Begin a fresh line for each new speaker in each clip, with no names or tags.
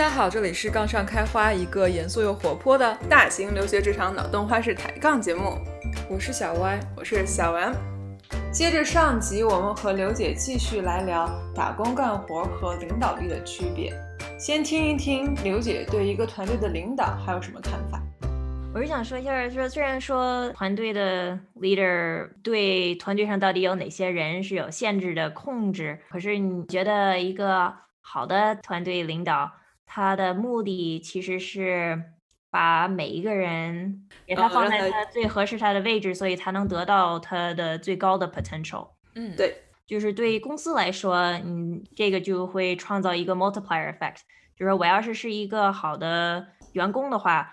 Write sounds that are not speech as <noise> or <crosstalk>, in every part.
家好，这里是杠上开花，一个严肃又活泼的
大型留学职场脑洞花式抬杠节目。
我是小歪，
我是小丸。接着上集，我们和刘姐继续来聊打工干活和领导力的区别。先听一听刘姐对一个团队的领导还有什么看法。
我是想说一下，说虽然说团队的 leader 对团队上到底有哪些人是有限制的控制，可是你觉得一个好的团队领导？他的目的其实是把每一个人给他放在他最合适他的位置，所以才能得到他的最高的 potential。
嗯，对，
就是对公司来说，嗯，这个就会创造一个 multiplier effect。就是我要是是一个好的员工的话，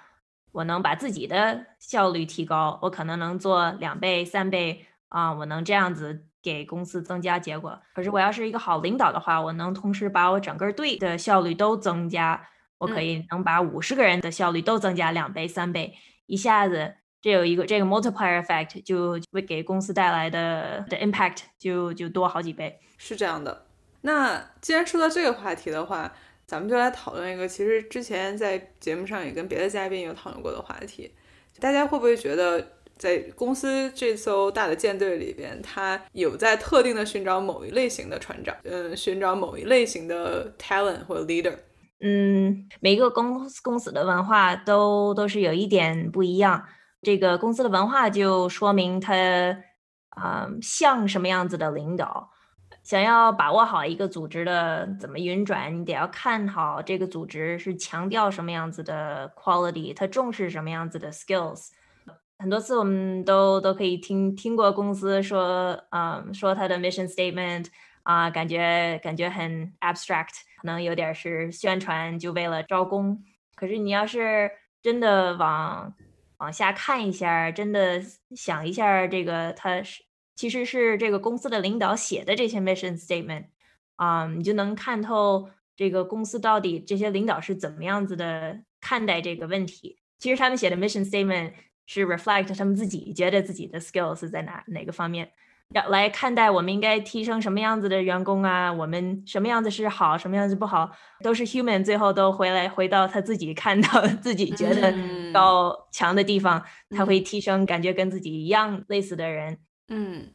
我能把自己的效率提高，我可能能做两倍、三倍啊，我能这样子。给公司增加结果，可是我要是一个好领导的话，我能同时把我整个队的效率都增加，我可以能把五十个人的效率都增加两倍、三倍，一下子这有一个这个 multiplier effect 就会给公司带来的的 impact 就就多好几倍。
是这样的。那既然说到这个话题的话，咱们就来讨论一个其实之前在节目上也跟别的嘉宾有讨论过的话题，大家会不会觉得？在公司这艘大的舰队里边，他有在特定的寻找某一类型的船长，嗯，寻找某一类型的 talent 或者 leader。
嗯，每个公司公司的文化都都是有一点不一样。这个公司的文化就说明他啊像什么样子的领导。想要把握好一个组织的怎么运转，你得要看好这个组织是强调什么样子的 quality，他重视什么样子的 skills。很多次我们都都可以听听过公司说，嗯，说他的 mission statement 啊，感觉感觉很 abstract，可能有点是宣传，就为了招工。可是你要是真的往往下看一下，真的想一下，这个他是其实是这个公司的领导写的这些 mission statement 啊，你就能看透这个公司到底这些领导是怎么样子的看待这个问题。其实他们写的 mission statement。是 reflect 他们自己觉得自己的 skills 在哪哪个方面，要来看待我们应该提升什么样子的员工啊，我们什么样子是好，什么样子不好，都是 human，最后都回来回到他自己看到自己觉得高强的地方，他会提升，感觉跟自己一样类似的人，
嗯，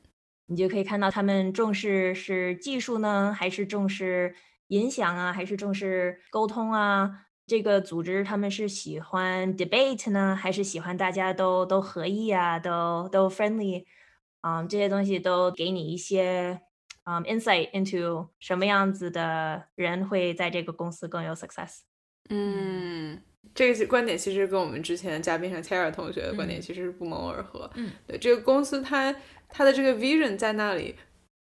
你就可以看到他们重视是技术呢，还是重视影响啊，还是重视沟通啊。这个组织他们是喜欢 debate 呢，还是喜欢大家都都合意啊，都都 friendly 啊？这些东西都给你一些啊 insight into 什么样子的人会在这个公司更有 success。
嗯，这个观点其实跟我们之前嘉宾上 Tara 同学的观点其实是不谋而合。
嗯，
对，这个公司它它的这个 vision 在那里。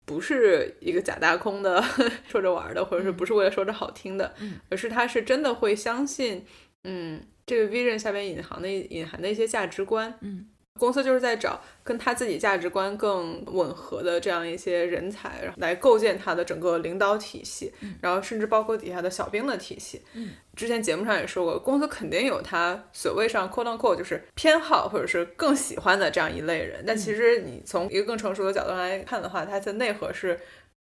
不是一个假大空的 <laughs> 说着玩的，或者是不是为了说着好听的，而是他是真的会相信，嗯，这个 vision 下边隐含的隐含的一些价值观，
嗯。
公司就是在找跟他自己价值观更吻合的这样一些人才，然后来构建他的整个领导体系，然后甚至包括底下的小兵的体系。
嗯，
之前节目上也说过，公司肯定有他所谓上 quote unquote 就是偏好或者是更喜欢的这样一类人，但其实你从一个更成熟的角度来看的话，它的内核是。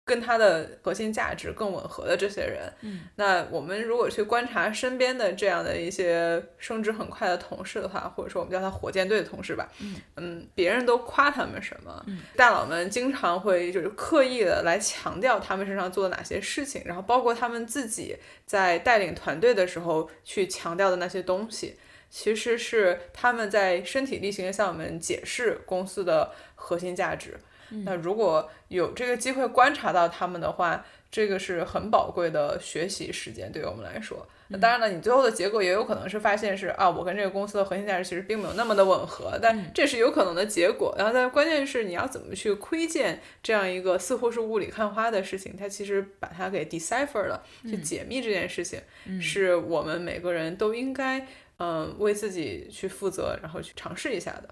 跟他的核心价值更吻合的这些人，
嗯，
那我们如果去观察身边的这样的一些升职很快的同事的话，或者说我们叫他火箭队的同事吧，
嗯。
嗯，别人都夸他们什么，大佬们经常会就是刻意的来强调他们身上做的哪些事情，然后包括他们自己在带领团队的时候去强调的那些东西，其实是他们在身体力行的向我们解释公司的核心价值。那如果有这个机会观察到他们的话，这个是很宝贵的学习时间，对于我们来说。那当然了，你最后的结果也有可能是发现是啊，我跟这个公司的核心价值其实并没有那么的吻合，但这是有可能的结果。然后，但关键是你要怎么去窥见这样一个似乎是雾里看花的事情，它其实把它给 decipher 了，去解密这件事情，是我们每个人都应该嗯为自己去负责，然后去尝试一下的。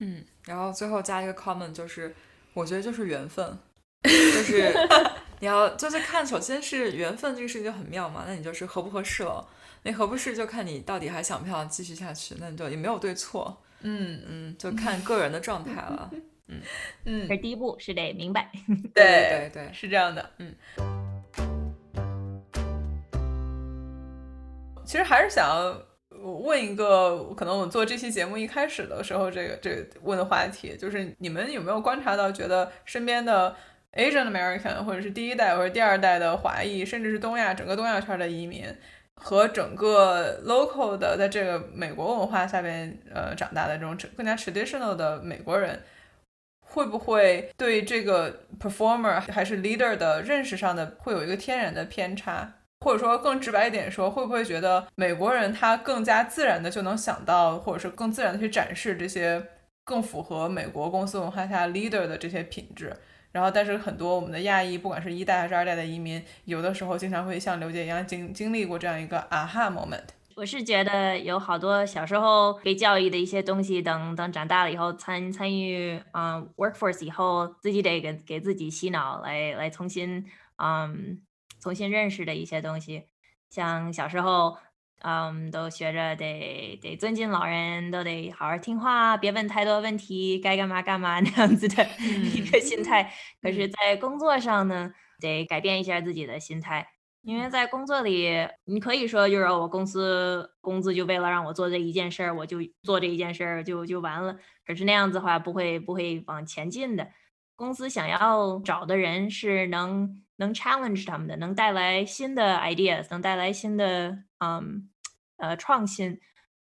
嗯，然后最后加一个 comment 就是。我觉得就是缘分，就是你要就是看，首先是缘分这个事情就很妙嘛，那你就是合不合适了，那合不适就看你到底还想不想继续下去，那你就也没有对错，
嗯。
嗯，就看个人的状态了，<laughs> 嗯。
嗯，
这第一步是得明白，<laughs>
对对对，
是这样的，
嗯。
其实还是想问一个，可能我们做这期节目一开始的时候，这个这个问的话题，就是你们有没有观察到，觉得身边的 Asian American 或者是第一代或者第二代的华裔，甚至是东亚整个东亚圈的移民，和整个 local 的在这个美国文化下边呃长大的这种更加 traditional 的美国人，会不会对这个 performer 还是 leader 的认识上的会有一个天然的偏差？或者说更直白一点说，会不会觉得美国人他更加自然的就能想到，或者是更自然的去展示这些更符合美国公司文化下 leader 的这些品质？然后，但是很多我们的亚裔，不管是一代还是二代的移民，有的时候经常会像刘姐一样经经历过这样一个 aha moment。
我是觉得有好多小时候被教育的一些东西，等等长大了以后参参与嗯 workforce 以后，自己得给给自己洗脑，来来重新嗯。重新认识的一些东西，像小时候，嗯，都学着得得尊敬老人，都得好好听话，别问太多问题，该干嘛干嘛那样子的一个心态。可是，在工作上呢，得改变一下自己的心态，因为在工作里，你可以说就是我公司工资就为了让我做这一件事儿，我就做这一件事儿就就完了。可是那样子的话，不会不会往前进的。公司想要找的人是能。能 challenge 他们的，能带来新的 ideas，能带来新的嗯呃创新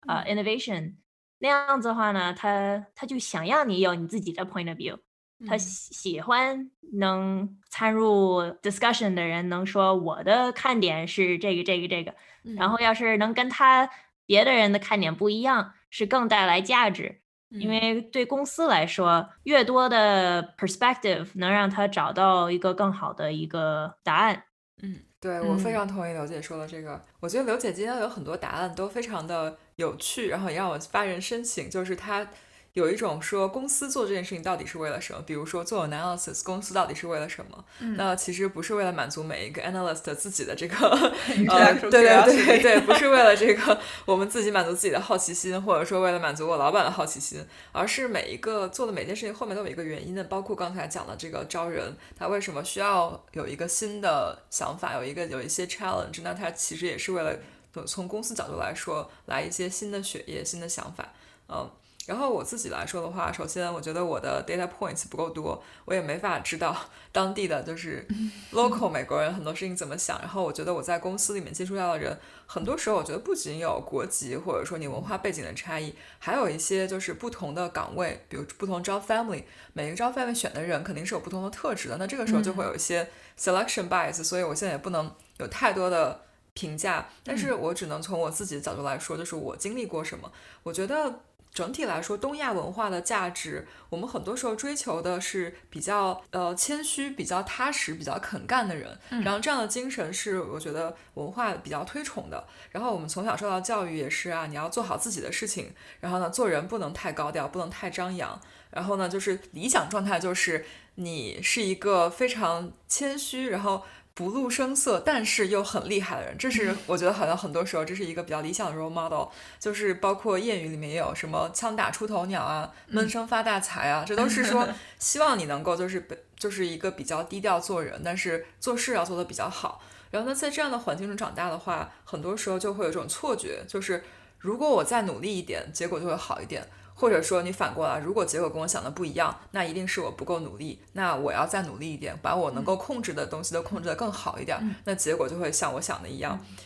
呃 innovation，那样子的话呢，他他就想要你有你自己的 point of view，他喜欢能参入 discussion 的人，能说我的看点是这个这个这个，然后要是能跟他别的人的看点不一样，是更带来价值。因为对公司来说，越多的 perspective 能让他找到一个更好的一个答案。
嗯，对我非常同意刘姐说的这个。我觉得刘姐今天有很多答案都非常的有趣，然后也让我发人深省，就是她。有一种说公司做这件事情到底是为了什么？比如说做 analysis，公司到底是为了什么？那其实不是为了满足每一个 analyst 自己的这个 <laughs> 呃，对对对对，不是为了这个我们自己满足自己的好奇心，或者说为了满足我老板的好奇心，而是每一个做的每件事情后面都有一个原因的。包括刚才讲的这个招人，他为什么需要有一个新的想法，有一个有一些 challenge？那他其实也是为了从公司角度来说，来一些新的血液、新的想法，嗯。然后我自己来说的话，首先我觉得我的 data points 不够多，我也没法知道 <laughs> 当地的就是 local 美国人很多事情怎么想。然后我觉得我在公司里面接触到的人，很多时候我觉得不仅有国籍或者说你文化背景的差异，还有一些就是不同的岗位，比如不同 job family，每个 job family 选的人肯定是有不同的特质的。那这个时候就会有一些 selection bias，所以我现在也不能有太多的评价，但是我只能从我自己的角度来说，就是我经历过什么，我觉得。整体来说，东亚文化的价值，我们很多时候追求的是比较呃谦虚、比较踏实、比较肯干的人。然后这样的精神是我觉得文化比较推崇的。然后我们从小受到教育也是啊，你要做好自己的事情。然后呢，做人不能太高调，不能太张扬。然后呢，就是理想状态就是你是一个非常谦虚，然后。不露声色，但是又很厉害的人，这是 <laughs> 我觉得好像很多时候这是一个比较理想的 role model。就是包括谚语里面也有什么“枪打出头鸟”啊，“闷声发大财”啊，这都是说 <laughs> 希望你能够就是就是一个比较低调做人，但是做事要做得比较好。然后呢，在这样的环境中长大的话，很多时候就会有一种错觉，就是如果我再努力一点，结果就会好一点。或者说你反过来，如果结果跟我想的不一样，那一定是我不够努力。那我要再努力一点，把我能够控制的东西都控制得更好一点，那结果就会像我想的一样。嗯，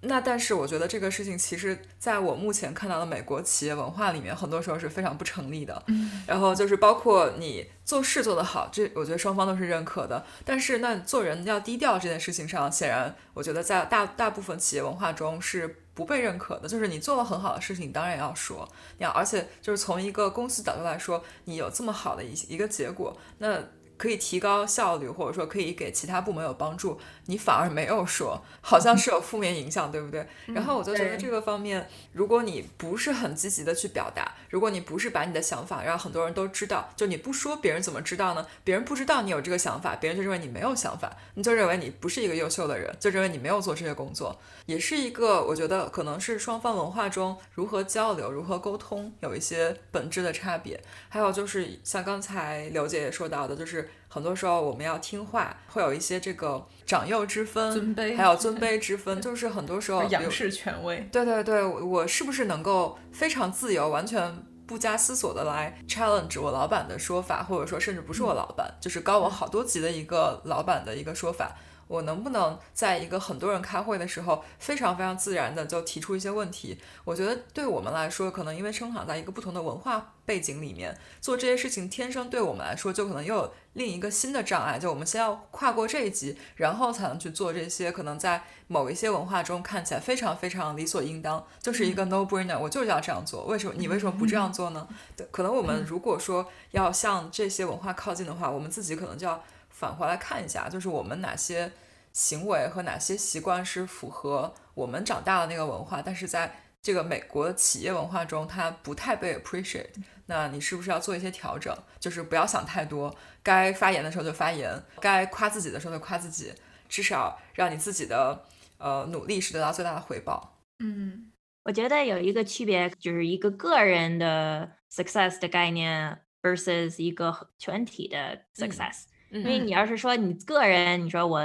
那但是我觉得这个事情其实在我目前看到的美国企业文化里面，很多时候是非常不成立的。然后就是包括你做事做得好，这我觉得双方都是认可的。但是那做人要低调这件事情上，显然我觉得在大大部分企业文化中是。不被认可的，就是你做了很好的事情，你当然要说，你要，而且就是从一个公司角度来说，你有这么好的一一个结果，那。可以提高效率，或者说可以给其他部门有帮助，你反而没有说，好像是有负面影响，对不对？然后我就觉得这个方面，如果你不是很积极的去表达，如果你不是把你的想法让很多人都知道，就你不说，别人怎么知道呢？别人不知道你有这个想法，别人就认为你没有想法，你就认为你不是一个优秀的人，就认为你没有做这些工作，也是一个我觉得可能是双方文化中如何交流、如何沟通有一些本质的差别。还有就是像刚才刘姐也说到的，就是。很多时候我们要听话，会有一些这个长幼之分，
尊卑
还有尊卑之分，就是很多时候
仰视权威。
对对对，我我是不是能够非常自由，完全不加思索的来 challenge 我老板的说法，或者说甚至不是我老板，就是高我好多级的一个老板的一个说法，我能不能在一个很多人开会的时候，非常非常自然的就提出一些问题？我觉得对我们来说，可能因为生长在一个不同的文化背景里面，做这些事情天生对我们来说就可能又有另一个新的障碍，就我们先要跨过这一级，然后才能去做这些可能在某一些文化中看起来非常非常理所应当，就是一个 no brainer，我就是要这样做。为什么你为什么不这样做呢？对，可能我们如果说要向这些文化靠近的话，我们自己可能就要返回来看一下，就是我们哪些行为和哪些习惯是符合我们长大的那个文化，但是在这个美国的企业文化中，它不太被 appreciate。那你是不是要做一些调整？就是不要想太多，该发言的时候就发言，该夸自己的时候就夸自己，至少让你自己的呃努力是得到最大的回报。
嗯
我觉得有一个区别，就是一个个人的 success 的概念 versus 一个全体的 success。因为
嗯
你要是说你个人，你说我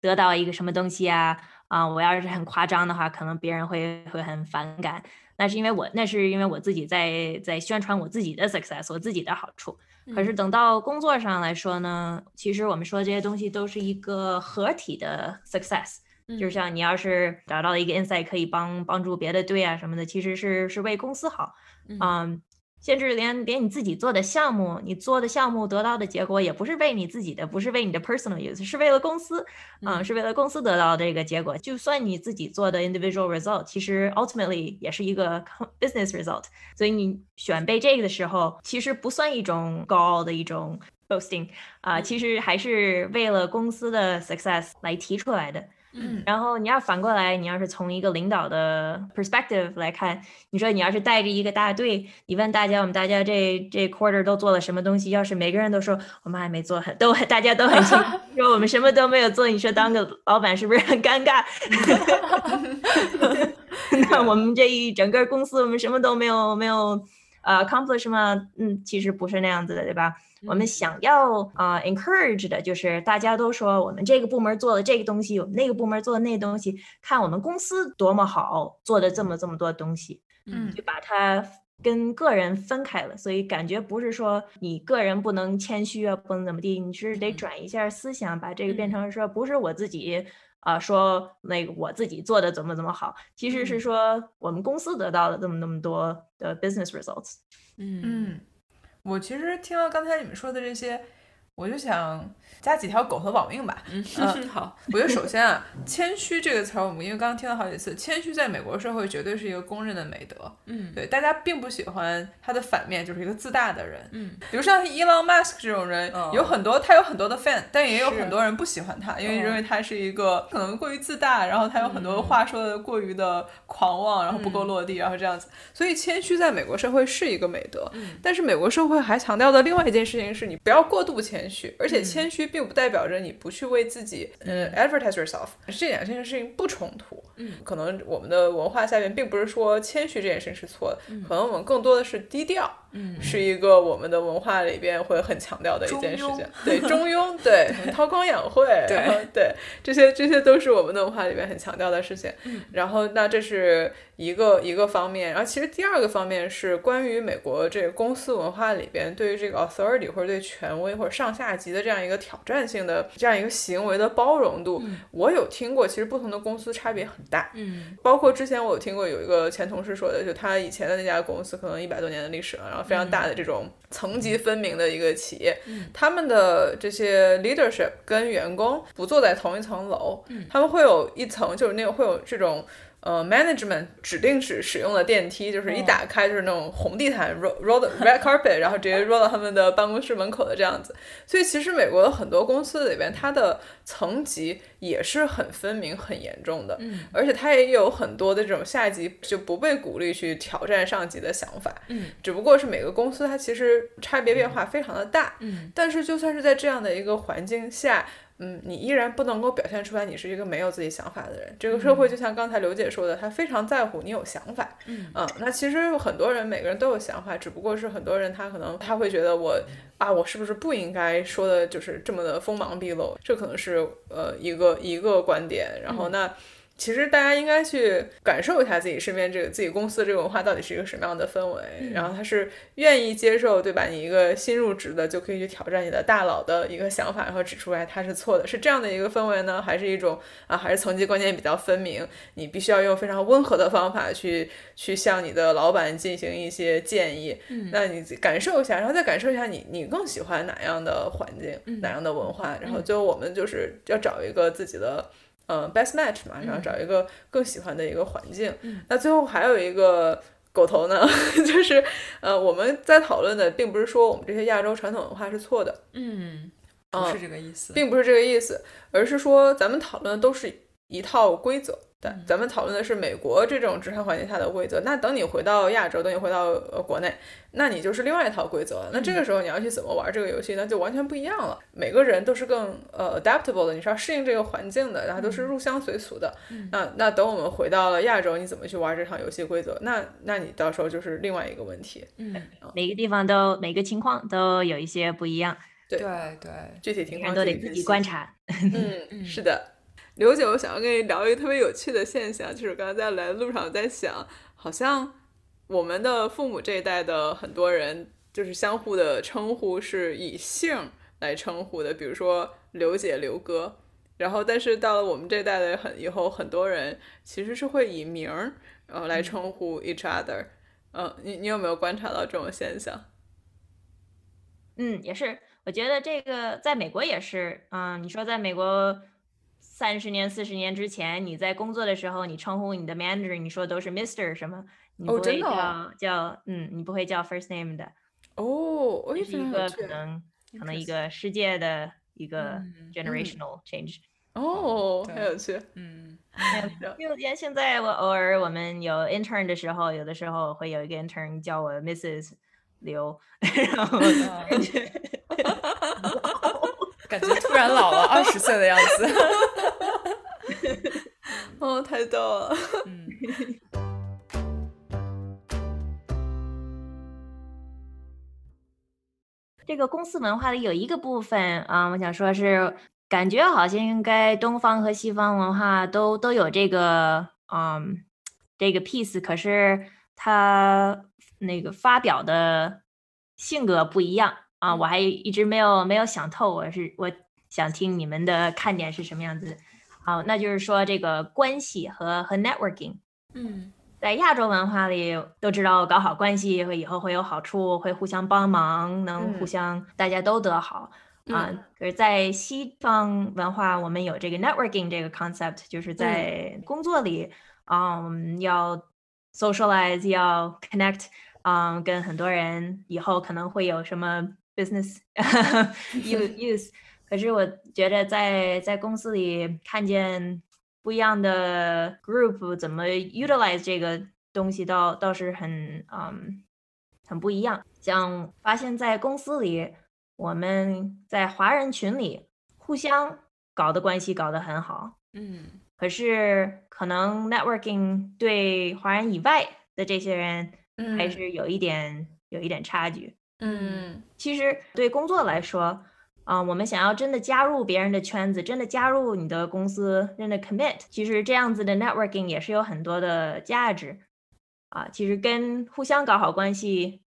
得到一个什么东西啊，啊、我要是很夸张的话，可能别人会会很反感。那是因为我，那是因为我自己在在宣传我自己的 success，我自己的好处。可是等到工作上来说呢，其实我们说这些东西都是一个合体的 success。就像你要是找到了一个 insight 可以帮帮助别的队啊什么的，其实是是为公司好。嗯，甚至连连你自己做的项目，你做的项目得到的结果也不是为你自己的，不是为你的 personal use，是为了公司，嗯，是为了公司得到这个结果。就算你自己做的 individual result，其实 ultimately 也是一个 <laughs> business result。所以你选背这个的时候，其实不算一种高傲的一种 boasting 啊、其实还是为了公司的 success 来提出来的。
嗯
然后你要反过来，你要是从一个领导的 perspective 来看，你说你要是带着一个大队，你问大家我们大家这这 quarter 都做了什么东西，要是每个人都说我们还没做很，都大家都很清楚，说我们什么都没有做，你说当个老板是不是很尴尬？<laughs> 那我们这一整个公司我们什么都没有没有呃 accomplish 吗？嗯，其实不是那样子的，对吧？我们想要啊、呃 encourage 的就是大家都说我们这个部门做的这个东西，我们那个部门做的那个东西，看我们公司多么好，做的这么这么多东西，
嗯
就把它跟个人分开了。所以感觉不是说你个人不能谦虚啊，不能怎么地，你是得转一下思想，把这个变成说不是我自己。啊、说那个我自己做的怎么怎么好，其实是说我们公司得到了这么那么多的 business results。
嗯
嗯，我其实听到刚才你们说的这些，我就想加几条狗头保命吧。
嗯
嗯
好，
我觉得首先啊，谦虚这个词儿，我们因为刚刚听了好几次，谦虚在美国社会绝对是一个公认的美德。
嗯
对，大家并不喜欢他的反面，就是一个自大的人。
嗯，
比如像 Elon Musk 这种人，
哦
有很多他有很多的 fan，但也有很多人不喜欢他，因为
哦
认为他是一个可能过于自大，然后他有很多
嗯
话说的过于的狂妄，然后不够
嗯
落地，然后这样子。所以谦虚在美国社会是一个美德，
嗯
但是美国社会还强调的另外一件事情是你不要过度谦虚，而且
嗯
谦虚并不代表着你不去为自己呃 advertise yourself，这两件事情不冲突。
嗯，
可能我们的文化下面并不是说谦虚这件事情是错的，
嗯
可能我们更多的是低调。
嗯
是一个我们的文化里边会很强调的一件事情，对中庸，对韬光养晦，
对
对这些这些都是我们的文化里边很强调的事情。
嗯
然后那这是一个一个方面，然后其实第二个方面是关于美国这个公司文化里边对于这个 authority 或者对权威或者上下级的这样一个挑战性的这样一个行为的包容度，我有听过，其实不同的公司差别很大。
嗯
包括之前我有听过有一个前同事说的，就他以前的那家公司可能一百多年的历史了，然后非常大的这种层级分明的一个企业，
嗯。
他们的这些 leadership 跟员工不坐在同一层楼，
嗯。
他们会有一层就是那个会有这种。呃，management 指定使使用的电梯，就是一
哦
打开就是那种红地毯 roll roll red carpet，然后直接 roll 到他们的办公室门口的这样子。所以其实美国的很多公司里边，它的层级也是很分明、很严重的。
嗯
而且它也有很多的这种下级就不被鼓励去挑战上级的想法，
嗯
只不过是每个公司它其实差别变化非常的大。
嗯
但是就算是在这样的一个环境下，嗯，你依然不能够表现出来你是一个没有自己想法的人。这个社会就像刚才刘姐说的，他非常在乎你有想法。
嗯
那其实有很多人每个人都有想法，只不过是很多人他可能他会觉得我啊，我是不是不应该说的就是这么的锋芒毕露？这可能是呃一个一个观点。然后那。其实大家应该去感受一下自己身边这个自己公司的这个文化到底是一个什么样的氛围，然后他是愿意接受，对吧？你一个新入职的就可以去挑战你的大佬的一个想法，然后指出来他是错的，是这样的一个氛围呢，还是一种啊，还是层级观念比较分明？你必须要用非常温和的方法去去向你的老板进行一些建议，嗯那你感受一下，然后再感受一下你你更喜欢哪样的环境，哪样的文化，然后最后我们就是要找一个自己的。呃，best match 嘛，然后找一个更喜欢的一个环境。那最后还有一个狗头呢，<laughs> 就是呃，我们在讨论的并不是说我们这些亚洲传统文化是错的，
嗯，不是这个意思，
并不是这个意思，而是说咱们讨论的都是一套规则。对咱们讨论的是美国这种职场环境下的规则。那等你回到亚洲，等你回到呃国内，那你就是另外一套规则了。那这个时候你要去怎么玩这个游戏，那就完全不一样了。每个人都是更呃 adaptable 的，你是要适应这个环境的，然后都是入乡随俗的。那那等我们回到了亚洲，你怎么去玩这场游戏规则？那那你到时候就是另外一个问题。
嗯，
每个地方都每个情况都有一些不一样。
对
对对，
具体情况
都得自己观察。
嗯，<laughs> 是的。刘姐，我想要跟你聊一个特别有趣的现象，就是刚刚在来的路上在想，好像我们的父母这一代的很多人，就是相互的称呼是以姓来称呼的，比如说刘姐、刘哥。然后，但是到了我们这代的很以后，很多人其实是会以名儿然后来称呼 each other。嗯，你你有没有观察到这种现象？
嗯，也是，我觉得这个在美国也是。嗯，你说在美国。三十年、四十年之前，你在工作的时候，你称呼你的 manager，你说都是 Mister 什么，你不会叫叫嗯，你不会叫 first name 的。
哦，
这是一个可能可能一个世界的一个 generational change。
哦，很有趣。
嗯，
因为现在我偶尔我们有 intern 的时候，有的时候会有一个 intern 叫我 Mrs. 刘，然后。
感觉突然老了二十岁的样子，<laughs>
哦，太逗了。
嗯，<laughs>
这个公司文化里有一个部分啊，我想说是感觉好像应该东方和西方文化都都有这个嗯这个 piece，可是他那个发表的性格不一样。啊，我还一直没有没有想透，我是我想听你们的看点是什么样子。好，那就是说这个关系和和 networking，
嗯，
在亚洲文化里都知道搞好关系会以后会有好处，会互相帮忙，能互相大家都得好。啊。可是，在西方文化，我们有这个 networking 这个 concept，就是在工作里啊，我们要 socialize，要 connect，嗯，跟很多人以后可能会有什么。<laughs> <laughs> business use use，可是我觉得在在公司里看见不一样的 group 怎么 utilize 这个东西，倒倒是很嗯很不一样。像发现，在公司里，我们在华人群里互相搞的关系搞得很好，
嗯，
可是可能 networking 对华人以外的这些人还是有一点有一点差距。
嗯，
其实对工作来说，啊，我们想要真的加入别人的圈子，真的加入你的公司，真的 commit，其实这样子的 networking 也是有很多的价值，啊，其实跟互相搞好关系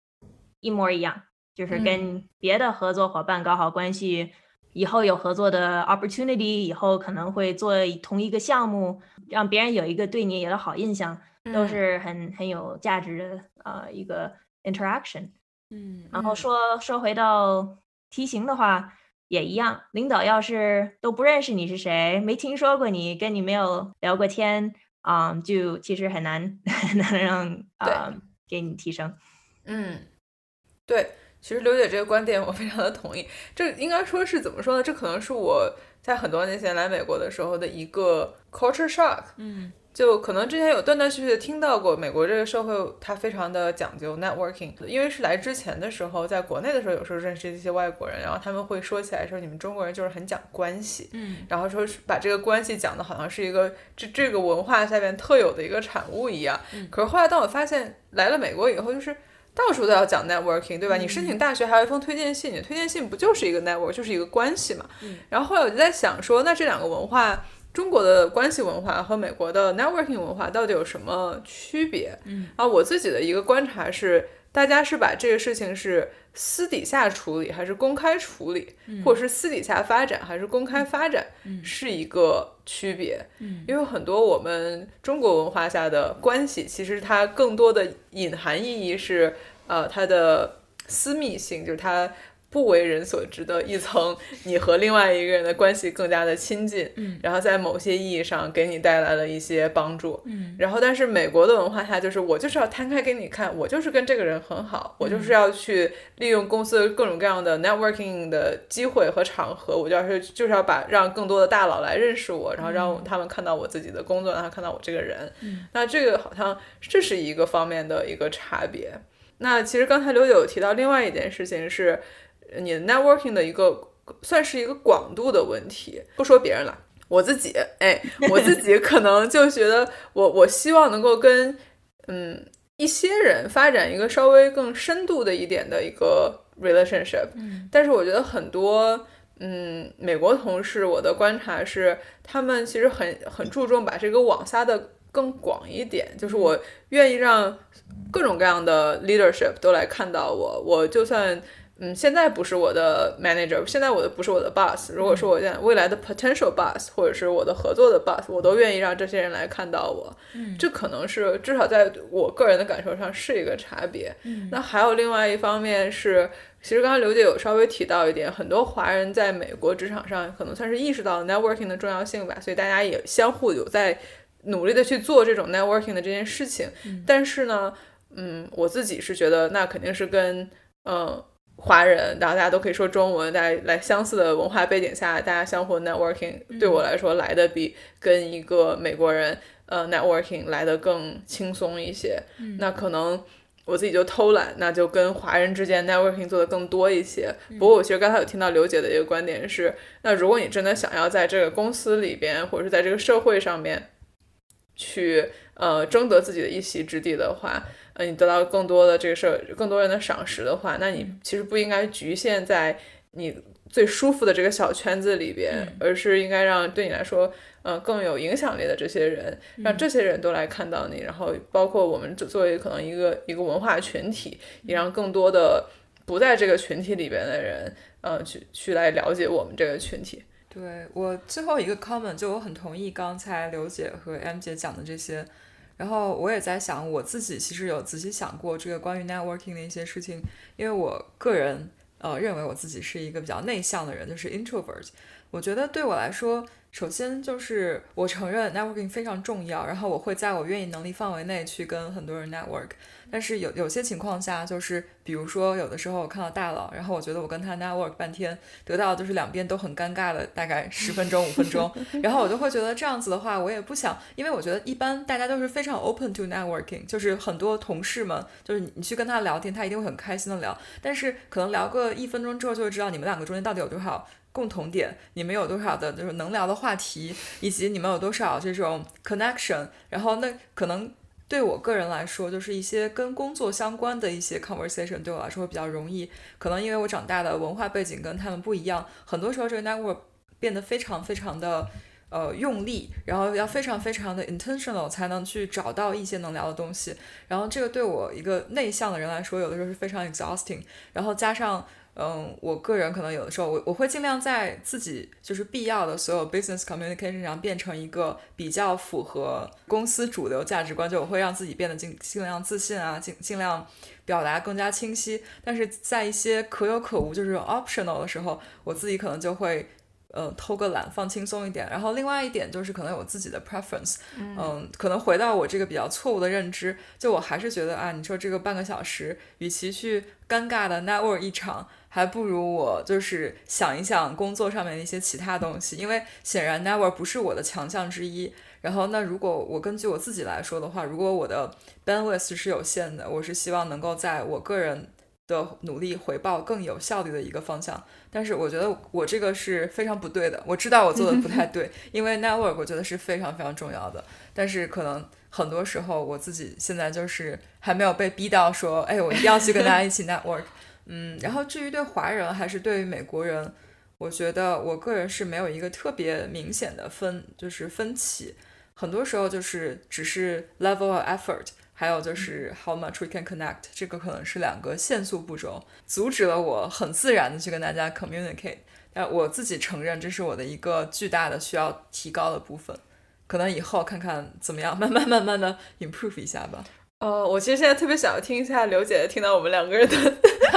一模一样，就是跟别的合作伙伴搞好关系，以后有合作的 opportunity，以后可能会做同一个项目，让别人有一个对你有了好印象，都是很很有价值的啊一个 interaction。
嗯，
然后说说回到题型的话，也一样。领导要是都不认识你是谁，没听说过你，跟你没有聊过天，啊，就其实很难很 <laughs> 难让啊给你提升。
嗯，对，其实刘姐这个观点我非常的同意。这应该说是怎么说呢？这可能是我在很多年前来美国的时候的一个 culture shock。
嗯。
就可能之前有断断续续的听到过，美国这个社会它非常的讲究 networking，因为是来之前的时候，在国内的时候，有时候认识一些外国人，然后他们会说起来说你们中国人就是很讲关系，
嗯，
然后说是把这个关系讲的好像是一个这这个文化下面特有的一个产物一样。可是后来当我发现来了美国以后，就是到处都要讲 networking，对吧？你申请大学还有一封推荐信，你推荐信不就是一个 network，就是一个关系嘛。然后后来我就在想说，那这两个文化。中国的关系文化和美国的 networking 文化到底有什么区别？
嗯，
啊，我自己的一个观察是，大家是把这个事情是私底下处理还是公开处理，或者是私底下发展还是公开发展，是一个区别。
嗯，
因为很多我们中国文化下的关系，其实它更多的隐含意义是，呃，它的私密性，就是它。不为人所知的一层，你和另外一个人的关系更加的亲近，
嗯，
然后在某些意义上给你带来了一些帮助，
嗯，
然后但是美国的文化下就是我就是要摊开给你看，我就是跟这个人很好，我
嗯
就是要去利用公司各种各样的 networking 的机会和场合，我就要是就是要把让更多的大佬来认识我，然后让他们看到我自己的工作，让他看到我这个人，
嗯，
那这个好像这是一个方面的一个差别。那其实刚才刘九有提到另外一件事情是。你的 networking 的一个算是一个广度的问题，不说别人了，我自己，哎，我自己可能就觉得我我希望能够跟嗯一些人发展一个稍微更深度的一点的一个 relationship，
嗯，
但是我觉得很多嗯美国同事，我的观察是他们其实很很注重把这个网撒的更广一点，就是我愿意让各种各样的 leadership 都来看到我，我就算。嗯，现在不是我的 manager，现在我的不是我的 boss。如果说我现在未来的 potential boss，或者是我的合作的 boss，我都愿意让这些人来看到我。
嗯，
这可能是至少在我个人的感受上是一个差别。
嗯，
那还有另外一方面是，其实刚刚刘姐有稍微提到一点，很多华人在美国职场上可能算是意识到 networking 的重要性吧，所以大家也相互有在努力的去做这种 networking 的这件事情。
嗯，
但是呢，嗯，我自己是觉得那肯定是跟嗯。华人，然后大家都可以说中文，大家来相似的文化背景下，大家相互 networking，对我来说来的比跟一个美国人呃 networking 来的更轻松一些。那可能我自己就偷懒，那就跟华人之间 networking 做的更多一些。不过我其实刚才有听到刘姐的一个观点是，那如果你真的想要在这个公司里边，或者是在这个社会上面去呃争得自己的一席之地的话。呃，你得到更多的这个事儿，更多人的赏识的话，那你其实不应该局限在你最舒服的这个小圈子里边，而是应该让对你来说，呃，更有影响力的这些人，让这些人都来看到你，然后包括我们作为可能一个一个文化群体，也让更多的不在这个群体里边的人，呃，去去来了解我们这个群体。
对我最后一个 comment，就我很同意刚才刘姐和 M 姐讲的这些。然后我也在想，我自己其实有仔细想过这个关于 networking 的一些事情，因为我个人呃认为我自己是一个比较内向的人，就是 introvert。我觉得对我来说，首先就是我承认 networking 非常重要，然后我会在我愿意能力范围内去跟很多人 network。但是有有些情况下，就是比如说有的时候我看到大佬，然后我觉得我跟他 network 半天，得到就是两边都很尴尬的大概十分钟五分钟，<laughs> 然后我就会觉得这样子的话，我也不想，因为我觉得一般大家都是非常 open to networking，就是很多同事们，就是你你去跟他聊天，他一定会很开心的聊，但是可能聊个一分钟之后，就会知道你们两个中间到底有多少共同点，你们有多少的就是能聊的话题，以及你们有多少这种 connection，然后那可能。对我个人来说，就是一些跟工作相关的一些 conversation，对我来说会比较容易。可能因为我长大的文化背景跟他们不一样，很多时候这个 network 变得非常非常的呃用力，然后要非常非常的 intentional 才能去找到一些能聊的东西。然后这个对我一个内向的人来说，有的时候是非常 exhausting。然后加上。嗯，我个人可能有的时候，我我会尽量在自己就是必要的所有 business communication 上变成一个比较符合公司主流价值观，就我会让自己变得尽尽量自信啊，尽尽量表达更加清晰。但是在一些可有可无就是 optional 的时候，我自己可能就会呃，偷个懒，放轻松一点。然后另外一点就是可能有自己的 preference，嗯，可能回到我这个比较错误的认知，就我还是觉得啊，你说这个半个小时，与其去尴尬的 network 一场，还不如我就是想一想工作上面的一些其他东西，因为显然 network 不是我的强项之一。然后那如果我根据我自己来说的话，如果我的 bandwidth 是有限的，我是希望能够在我个人。的努力回报更有效率的一个方向，但是我觉得我这个是非常不对的。我知道我做的不太对，<laughs> 因为 network 我觉得是非常非常重要的。但是可能很多时候我自己现在就是还没有被逼到说，哎，我一定要去跟大家一起 network。嗯，然后至于对华人还是对于美国人，我觉得我个人是没有一个特别明显的分，就是分歧。很多时候就是只是 level of effort。还有就是 how much we can connect，这个可能是两个限速步骤，阻止了我很自然的去跟大家 communicate。但我自己承认，这是我的一个巨大的需要提高的部分。可能以后看看怎么样，慢慢慢慢的 improve 一下吧。
呃，我其实现在特别想要听一下刘姐听到我们两个人的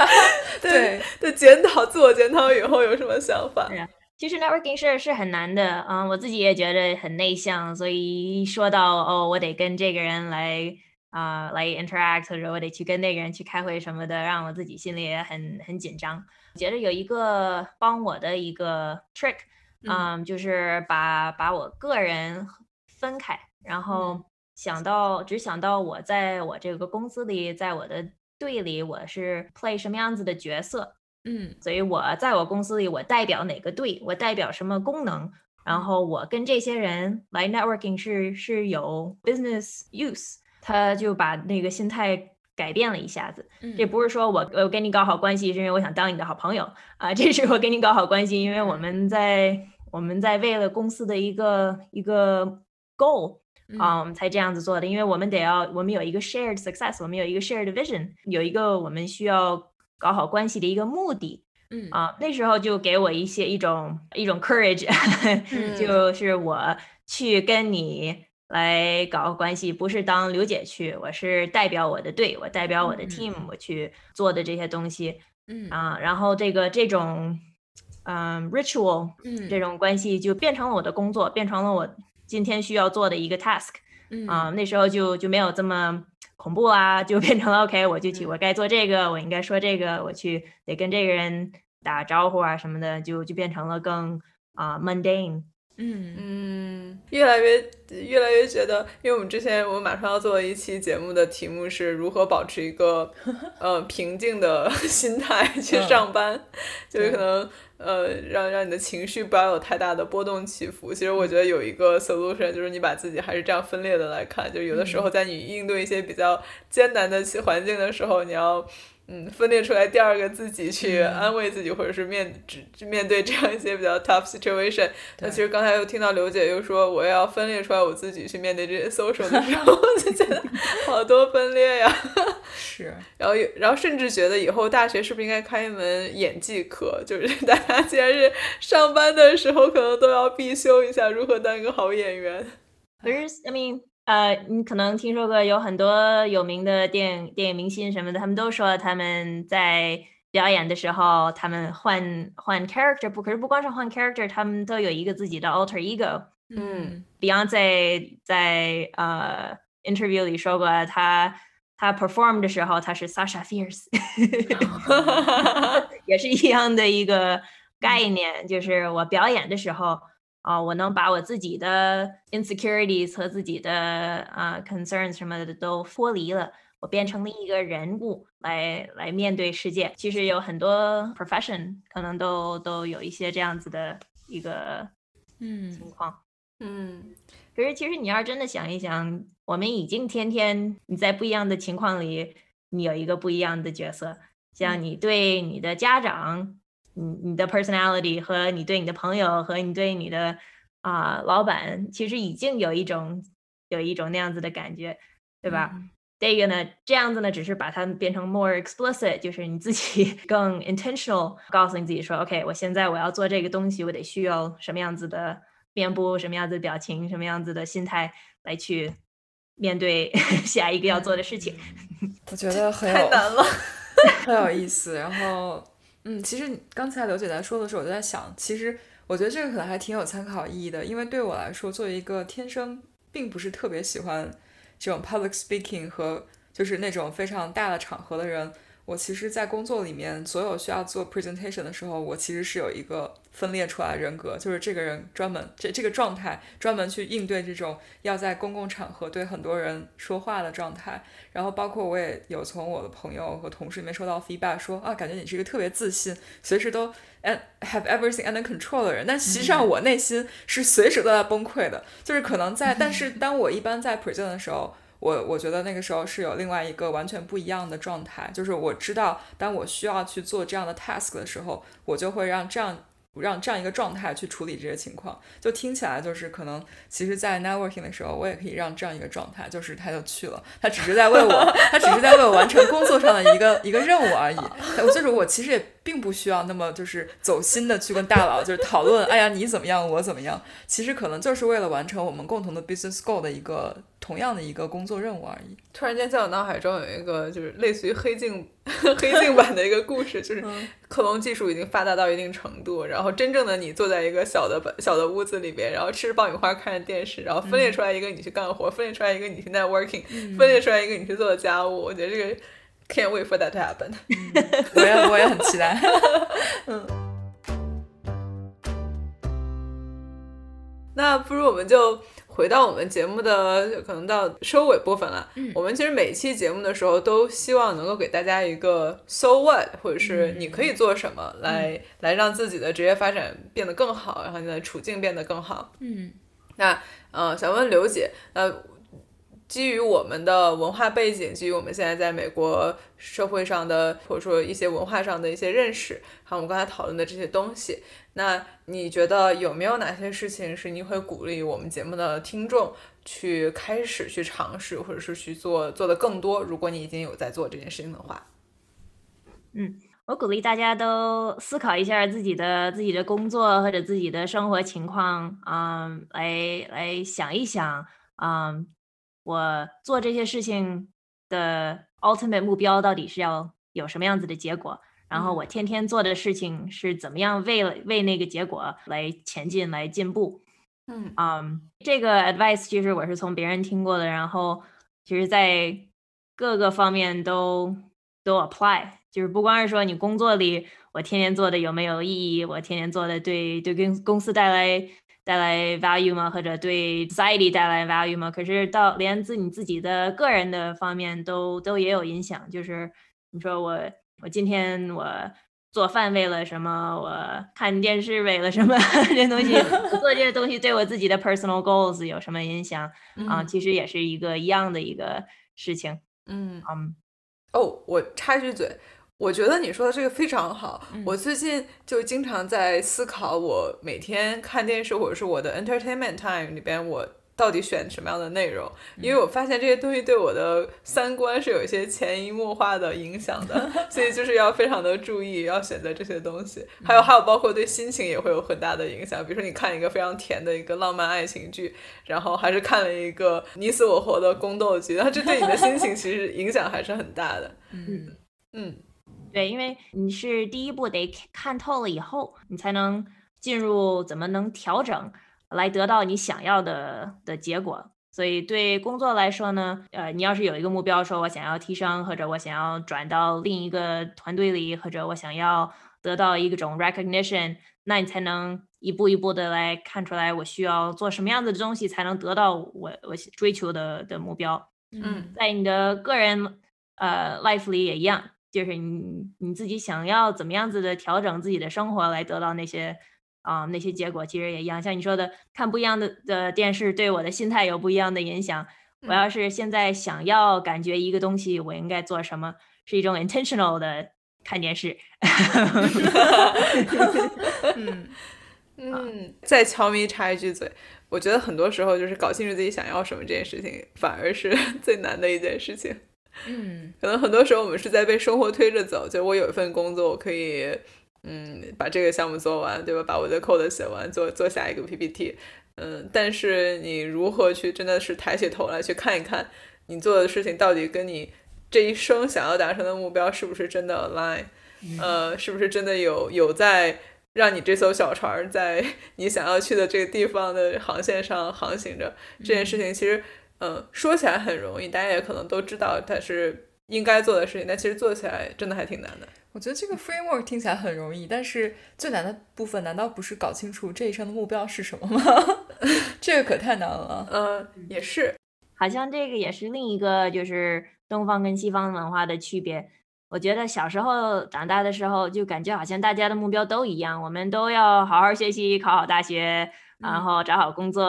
<laughs>
对
对检讨，自我检讨以后有什么想法？
其实 networking 是是很难的，嗯，我自己也觉得很内向，所以说到哦，我得跟这个人来。啊，来 interact，或者我得去跟那个人去开会什么的，让我自己心里也很很紧张。觉得有一个帮我的一个 trick，嗯，就是把把我个人分开，然后想到只想到我在我这个公司里，在我的队里，我是 play 什么样子的角色，
嗯，
所以我在我公司里，我代表哪个队，我代表什么功能，然后我跟这些人来 networking 是是有 business use。他就把那个心态改变了一下子，这不是说我我跟你搞好关系是因为我想当你的好朋友啊，这是我跟你搞好关系，因为我们在我们在为了公司的一个一个 goal 啊，我们才这样子做的，因为我们得要我们有一个 shared success，我们有一个 shared vision，有一个我们需要搞好关系的一个目的，
嗯。
啊，那时候就给我一些一种一种 courage，<laughs> 就是我去跟你。来搞关系，不是当刘姐去，我是代表我的队，我代表我的 team，我去做的这些东西，
嗯。
啊，然后这个这种，嗯，ritual，
嗯，
这种关系就变成了我的工作，变成了我今天需要做的一个 task，
嗯。
啊，那时候就就没有这么恐怖啊，就变成了 OK，我就去，我该做这个，我应该说这个，我去得跟这个人打招呼啊什么的，就就变成了更啊 mundane。
嗯。
嗯，越来越越来越觉得，因为我们之前我们马上要做一期节目的题目是如何保持一个 <laughs> 呃平静的心态 <laughs> 去上班，就是可能呃让让你的情绪不要有太大的波动起伏。其实我觉得有一个 solution 就是你把自己还是这样分裂的来看，就有的时候在你应对一些比较艰难的环境的时候，你要。嗯，分裂出来第二个自己去安慰自己，或者是面只面对这样一些比较 tough situation。那其实刚才又听到刘姐又说，我要分裂出来我自己去面对这些 social 的 <laughs> 时候，我就觉得好多分裂呀。
是，
然 <laughs> 后然后甚至觉得以后大学是不是应该开一门演技课，就是大家既然是上班的时候，可能都要必修一下如何当一个好演员。
There's, I mean. 呃，你可能听说过有很多有名的电影电影明星什么的，他们都说他们在表演的时候，他们换换 character，不，可是不光是换 character，他们都有一个自己的 alter ego。
嗯
，Beyonce 在呃 interview 里说过，他他 perform 的时候他是 Sasha Fierce，<laughs> <laughs> 也是一样的一个概念，就是我表演的时候。啊，我能把我自己的 insecurities 和自己的啊 concerns 什么的都脱离了，我变成了一个人物来来面对世界。其实有很多 profession 可能都都有一些这样子的一个
嗯
情况，
嗯。
可是其实你要真的想一想，我们已经天天你在不一样的情况里，你有一个不一样的角色，像你对你的家长。你你的 personality 和你对你的朋友和你对你的啊老板，其实已经有一种有一种那样子的感觉，对吧？这个呢，这样子呢，只是把它变成 more explicit，就是你自己 <laughs> 更 intentional，告诉你自己说，OK，我现在我要做这个东西，我得需要什么样子的面部、什么样子的表情、什么样子的心态来去面对 <laughs> 下一个要做的事情。
我觉得很 <laughs>
太难了，
很有意思，然后。嗯，其实刚才刘姐在说的时候，我就在想，其实我觉得这个可能还挺有参考意义的，因为对我来说，作为一个天生并不是特别喜欢这种 public speaking 和就是那种非常大的场合的人。我其实，在工作里面，所有需要做 presentation 的时候，我其实是有一个分裂出来的人格，就是这个人专门这这个状态，专门去应对这种要在公共场合对很多人说话的状态。然后，包括我也有从我的朋友和同事里面收到 feedback，说啊，感觉你是一个特别自信，随时都 and have everything under control 的人。但实际上，我内心是随时都在崩溃的，就是可能在，但是当我一般在 present 的时候。我我觉得那个时候是有另外一个完全不一样的状态，就是我知道，当我需要去做这样的 task 的时候，我就会让这样。让这样一个状态去处理这些情况，就听起来就是可能，其实，在 networking 的时候，我也可以让这样一个状态，就是他就去了，他只是在为我，他只是在为我完成工作上的一个一个任务而已。我就是我其实也并不需要那么就是走心的去跟大佬就是讨论，哎呀你怎么样，我怎么样？其实可能就是为了完成我们共同的 business goal 的一个同样的一个工作任务而已。
突然间在我脑海中有一个就是类似于黑镜。<laughs> 黑镜版的一个故事，就是克隆技术已经发达到一定程度，然后真正的你坐在一个小的小的屋子里边，然后吃着爆米花看着电视，然后分裂出来一个你去干活，分裂出来一个你去 networking，分裂出来一个你去做家务。我觉得这个 can't wait for that to happen。
我也我也很期待。<laughs> 嗯，
那不如我们就。回到我们节目的可能到收尾部分了。嗯，我们其实每期节目的时候都希望能够给大家一个 so what，或者是你可以做什么来来让自己的职业发展变得更好，然后你的处境变得更好。
嗯，
那呃，想问刘姐，那基于我们的文化背景，基于我们现在在美国社会上的或者说一些文化上的一些认识，还有我们刚才讨论的这些东西。那你觉得有没有哪些事情是你会鼓励我们节目的听众去开始去尝试，或者是去做做的更多？如果你已经有在做这件事情的话，
嗯，我鼓励大家都思考一下自己的自己的工作或者自己的生活情况，嗯，来来想一想，嗯，我做这些事情的 ultimate 目标到底是要有什么样子的结果？然后我天天做的事情是怎么样为了为那个结果来前进来进步，
嗯。
啊，这个 advice 其实我是从别人听过的，然后其实在各个方面都都 apply，就是不光是说你工作里我天天做的有没有意义，我天天做的对对公公司带来带来 value 吗？或者对 society 带来 value 吗？可是到连自你自己的个人的方面都都也有影响，就是你说我。我今天我做饭为了什么？我看电视为了什么？<laughs> 这些东西做这些东西对我自己的 personal goals 有什么影响啊？其实也是一个一样的一个事情。
嗯
嗯。
哦，我插一句嘴，我觉得你说的这个非常好。我最近就经常在思考，我每天看电视或者是我的 entertainment time 里边，我。到底选什么样的内容？因为我发现这些东西对我的三观是有一些潜移默化的影响的，<laughs> 所以就是要非常的注意，要选择这些东西。还有还有，包括对心情也会有很大的影响。比如说，你看一个非常甜的一个浪漫爱情剧，然后还是看了一个你死我活的宫斗剧，然后这对你的心情其实影响还是很大的。
嗯
嗯，
对，因为你是第一步得看透了以后，你才能进入怎么能调整。来得到你想要的的结果，所以对工作来说呢，呃，你要是有一个目标，说我想要提升，或者我想要转到另一个团队里，或者我想要得到一种 recognition，那你才能一步一步的来看出来，我需要做什么样子的东西才能得到我我追求的的目标。
嗯，
在你的个人呃 life 里也一样，就是你你自己想要怎么样子的调整自己的生活，来得到那些。啊，那些结果其实也一样，像你说的，看不一样的的电视对我的心态有不一样的影响。我要是现在想要感觉一个东西，我应该做什么？是一种 intentional 的看电视。<laughs>
嗯 <laughs> 嗯，再悄咪插一句嘴，我觉得很多时候就是搞清楚自己想要什么这件事情，反而是 <laughs> 最难的一件事情。
嗯，
可能很多时候我们是在被生活推着走，就我有一份工作，我可以。嗯，把这个项目做完，对吧？把我的 code 写完，做做下一个 PPT。嗯，但是你如何去真的是抬起头来去看一看，你做的事情到底跟你这一生想要达成的目标是不是真的 align？呃，是不是真的有有在让你这艘小船在 <laughs> 你想要去的这个地方的航线上航行着。这件事情其实，嗯，说起来很容易，大家也可能都知道它是应该做的事情，但其实做起来真的还挺难的。
我觉得这个 framework 听起来很容易，但是最难的部分难道不是搞清楚这一生的目标是什么吗？<laughs> 这个可太难了。
嗯，也是。
好像这个也是另一个就是东方跟西方文化的区别。我觉得小时候长大的时候，就感觉好像大家的目标都一样，我们都要好好学习，考好大学，然后找好工作，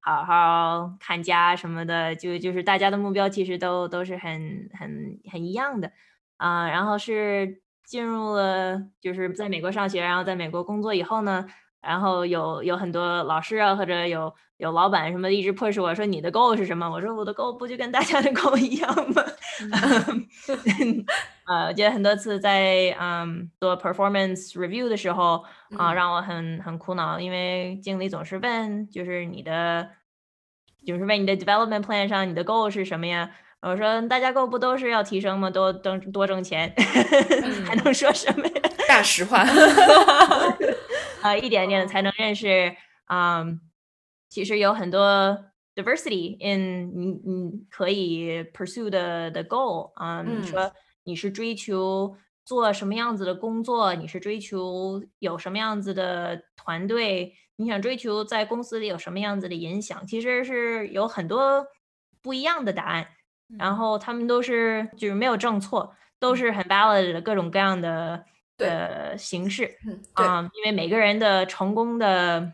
好好看家什么的。就就是大家的目标其实都都是很很很一样的啊。然后是进入了就是在美国上学，然后在美国工作以后呢。然后有有很多老师啊，或者有有老板什么一直 push 我说你的 goal 是什么？我说我的 goal 不就跟大家的 <laughs> goal 一样吗？<laughs> 呃，我觉得很多次在嗯做 performance review 的时候啊，让我很很苦恼，因为经理总是问，就是你的就是问你的 development plan 上你的 goal 是什么呀？我说大家 goal 不都是要提升吗？多挣多挣钱，<laughs> 还能说什么呀？
大实话。
呃，一点点的才能认识，嗯，其实有很多 diversity in 你你可以 pursue 的的 goal 啊，你说你是追求做什么样子的工作，你是追求有什么样子的团队，你想追求在公司里有什么样子的影响，其实是有很多不一样的答案，然后他们都是就是没有正错，都是很 valid 的各种各样的。的形式啊，因为每个人的成功的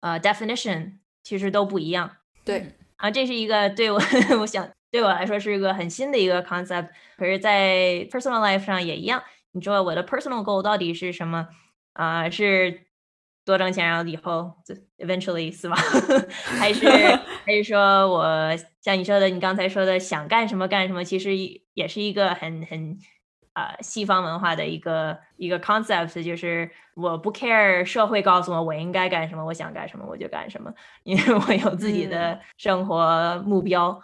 呃 definition 其实都不一样。
对
啊，这是一个对我 <laughs> 我想对我来说是一个很新的一个 concept。可是，在 personal life 上也一样。你说我的 personal goal 到底是什么啊？是多挣钱，然后以后 eventually 死亡，<laughs> 还是 <laughs> 还是说我像你说的，你刚才说的想干什么干什么，其实也是一个很很。啊，西方文化的一个一个 concept 就是我不 care 社会告诉我我应该干什么，我想干什么我就干什么，因为我有自己的生活目标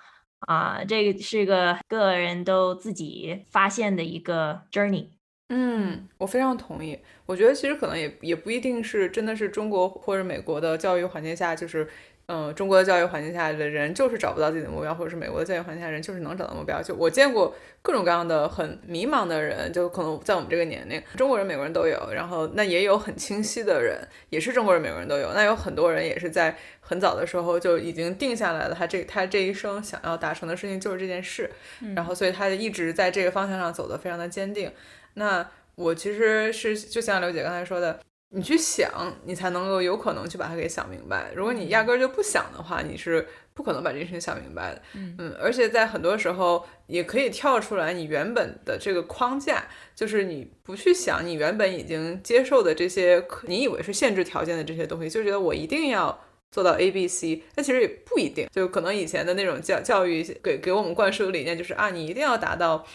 啊，这个是个个人都自己发现的一个 journey。
嗯，我非常同意。我觉得其实可能也也不一定是真的是中国或者美国的教育环境下就是。嗯，中国的教育环境下的人就是找不到自己的目标，或者是美国的教育环境下人就是能找到目标。就我见过各种各样的很迷茫的人，就可能在我们这个年龄，中国人、美国人都有。然后那也有很清晰的人，也是中国人、美国人都有。那有很多人也是在很早的时候就已经定下来了，他这他这一生想要达成的事情就是这件事。然后所以他一直在这个方向上走得非常的坚定。那我其实是就像刘姐刚才说的。你去想，你才能够有可能去把它给想明白。如果你压根儿就不想的话，你是不可能把这件事情想明白的。嗯，而且在很多时候也可以跳出来你原本的这个框架，就是你不去想你原本已经接受的这些，你以为是限制条件的这些东西，就觉得我一定要做到 A、B、C，那其实也不一定。就可能以前的那种教教育给给我们灌输的理念就是啊，你一定要达到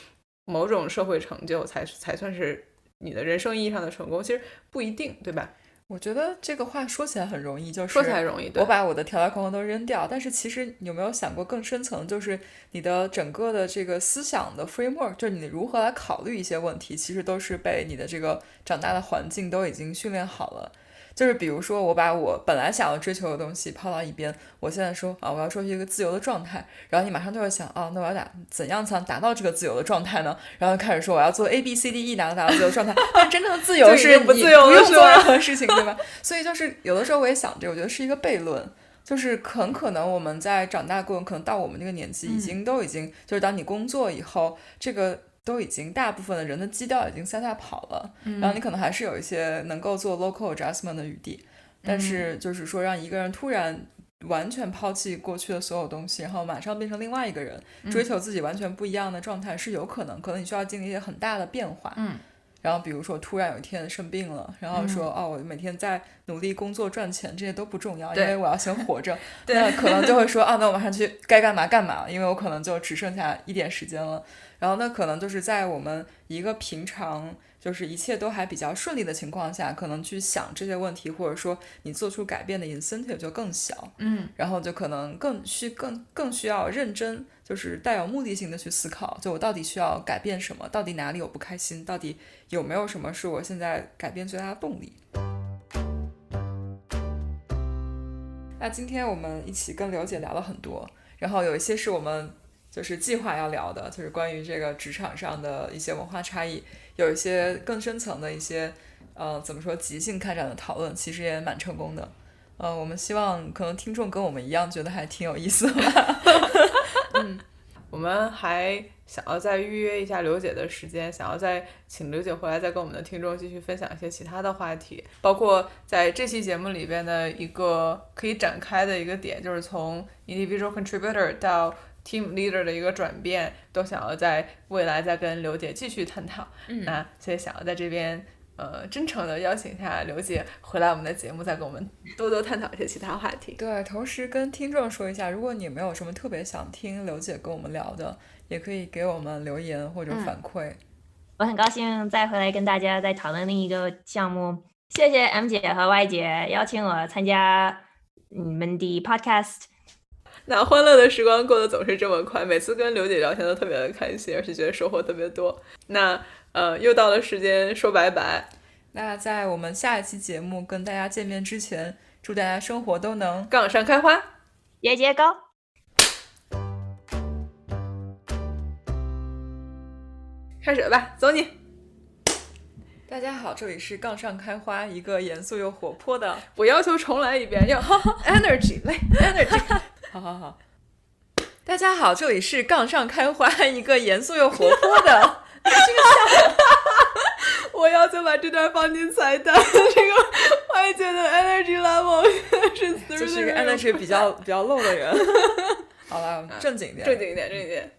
某种社会成就才才算是。你的人生意义上的成功其实不一定，对吧？
我觉得这个话说起来很容易，就是
说起来容易。
我把我的条条框框都扔掉，但是其实你有没有想过更深层，就是你的整个的这个思想的 framework，就是你如何来考虑一些问题，其实都是被你的这个长大的环境都已经训练好了。就是比如说，我把我本来想要追求的东西抛到一边，我现在说啊，我要追求一个自由的状态，然后你马上就会想啊，那我要达怎样才能达到这个自由的状态呢？然后开始说我要做 A B C D E，达到达到自由状态。但 <laughs> 真正的自由是
不自由，
不用做任何事情，对吧？所以就是有的时候我也想着，我觉得是一个悖论，就是很可能我们在长大过程，可能到我们这个年纪，已经都已经就是当你工作以后，这个。都已经大部分的人的基调已经 set up 好了，然后你可能还是有一些能够做 local adjustment 的余地，但是就是说让一个人突然完全抛弃过去的所有东西，然后马上变成另外一个人，追求自己完全不一样的状态是有可能，可能你需要经历一些很大的变化。
嗯，
然后比如说突然有一天生病了，然后说哦，我每天在努力工作赚钱，这些都不重要，因为我要先活着。<laughs> 那可能就会说 <laughs> 啊，那我马上去该干嘛干嘛，因为我可能就只剩下一点时间了。然后那可能就是在我们一个平常就是一切都还比较顺利的情况下，可能去想这些问题，或者说你做出改变的 incentive 就更小，
嗯，
然后就可能更需更更需要认真，就是带有目的性的去思考，就我到底需要改变什么，到底哪里有不开心，到底有没有什么是我现在改变最大的动力。那今天我们一起跟刘姐聊了很多，然后有一些是我们就是计划要聊的，就是关于这个职场上的一些文化差异，有一些更深层的一些呃怎么说即兴开展的讨论，其实也蛮成功的。呃，我们希望可能听众跟我们一样，觉得还挺有意思的 <laughs> 嗯。
我们还想要再预约一下刘姐的时间，想要再请刘姐回来，再跟我们的听众继续分享一些其他的话题，包括在这期节目里边的一个可以展开的一个点，就是从 individual contributor 到 team leader 的一个转变，都想要在未来再跟刘姐继续探讨。
嗯
那所以想要在这边。呃，真诚的邀请一下刘姐回来我们的节目，再跟我们多多探讨一些其他话题。
对，同时跟听众说一下，如果你没有什么特别想听刘姐跟我们聊的，也可以给我们留言或者反馈。
我很高兴再回来跟大家再讨论另一个项目。谢谢 M 姐和 Y 姐邀请我参加你们的 podcast。<laughs>
那欢乐的时光过得总是这么快，每次跟刘姐聊天都特别的开心，而且觉得收获特别多。那呃，又到了时间说拜拜。
那在我们下一期节目跟大家见面之前，祝大家生活都能
杠上开花，
节节高。
开始吧，走你。
大家好，这里是杠上开花，一个严肃又活泼的。
我要求重来一遍，要 <laughs> energy 来 energy。
好好好。大家好，这里是杠上开花，一个严肃又活泼的。<laughs>
我要求把这段放进彩蛋。<laughs> 这个外界的 energy level <laughs> 是
是一个 energy 比较比较 low 的人。好了，正经一点，
正经一点，正经一点。